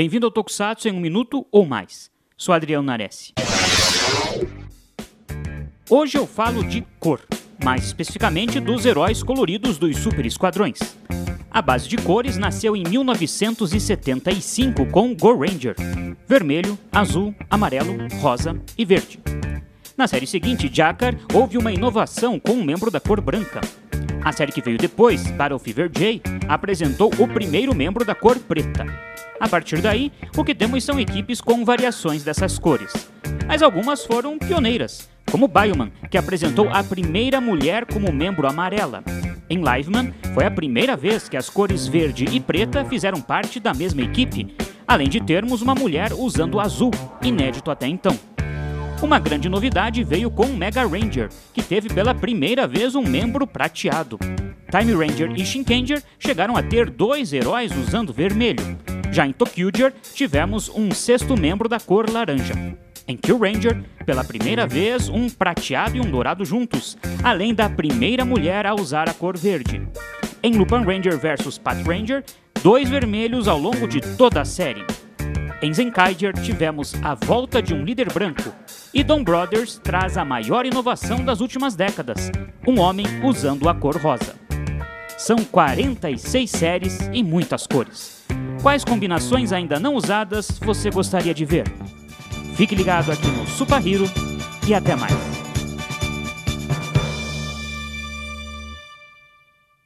Bem-vindo ao Tokusatsu em um minuto ou mais. Sou Adriano Nares. Hoje eu falo de cor, mais especificamente dos heróis coloridos dos Super Esquadrões. A base de cores nasceu em 1975 com Go Ranger: vermelho, azul, amarelo, rosa e verde. Na série seguinte, Jakar, houve uma inovação com um membro da cor branca. A série que veio depois, Battle Fever J, apresentou o primeiro membro da cor preta. A partir daí, o que temos são equipes com variações dessas cores. Mas algumas foram pioneiras, como Bioman, que apresentou a primeira mulher como membro amarela. Em Liveman, foi a primeira vez que as cores verde e preta fizeram parte da mesma equipe, além de termos uma mulher usando azul, inédito até então. Uma grande novidade veio com Mega Ranger, que teve pela primeira vez um membro prateado. Time Ranger e Shinkenger chegaram a ter dois heróis usando vermelho. Já em Tokyuger, tivemos um sexto membro da cor laranja. Em Kill Ranger, pela primeira vez, um prateado e um dourado juntos, além da primeira mulher a usar a cor verde. Em Lupin Ranger vs Pat Ranger, dois vermelhos ao longo de toda a série. Em Zenkaiger tivemos a volta de um líder branco, e Don Brothers traz a maior inovação das últimas décadas, um homem usando a cor rosa. São 46 séries e muitas cores. Quais combinações ainda não usadas você gostaria de ver? Fique ligado aqui no Super Hero e até mais.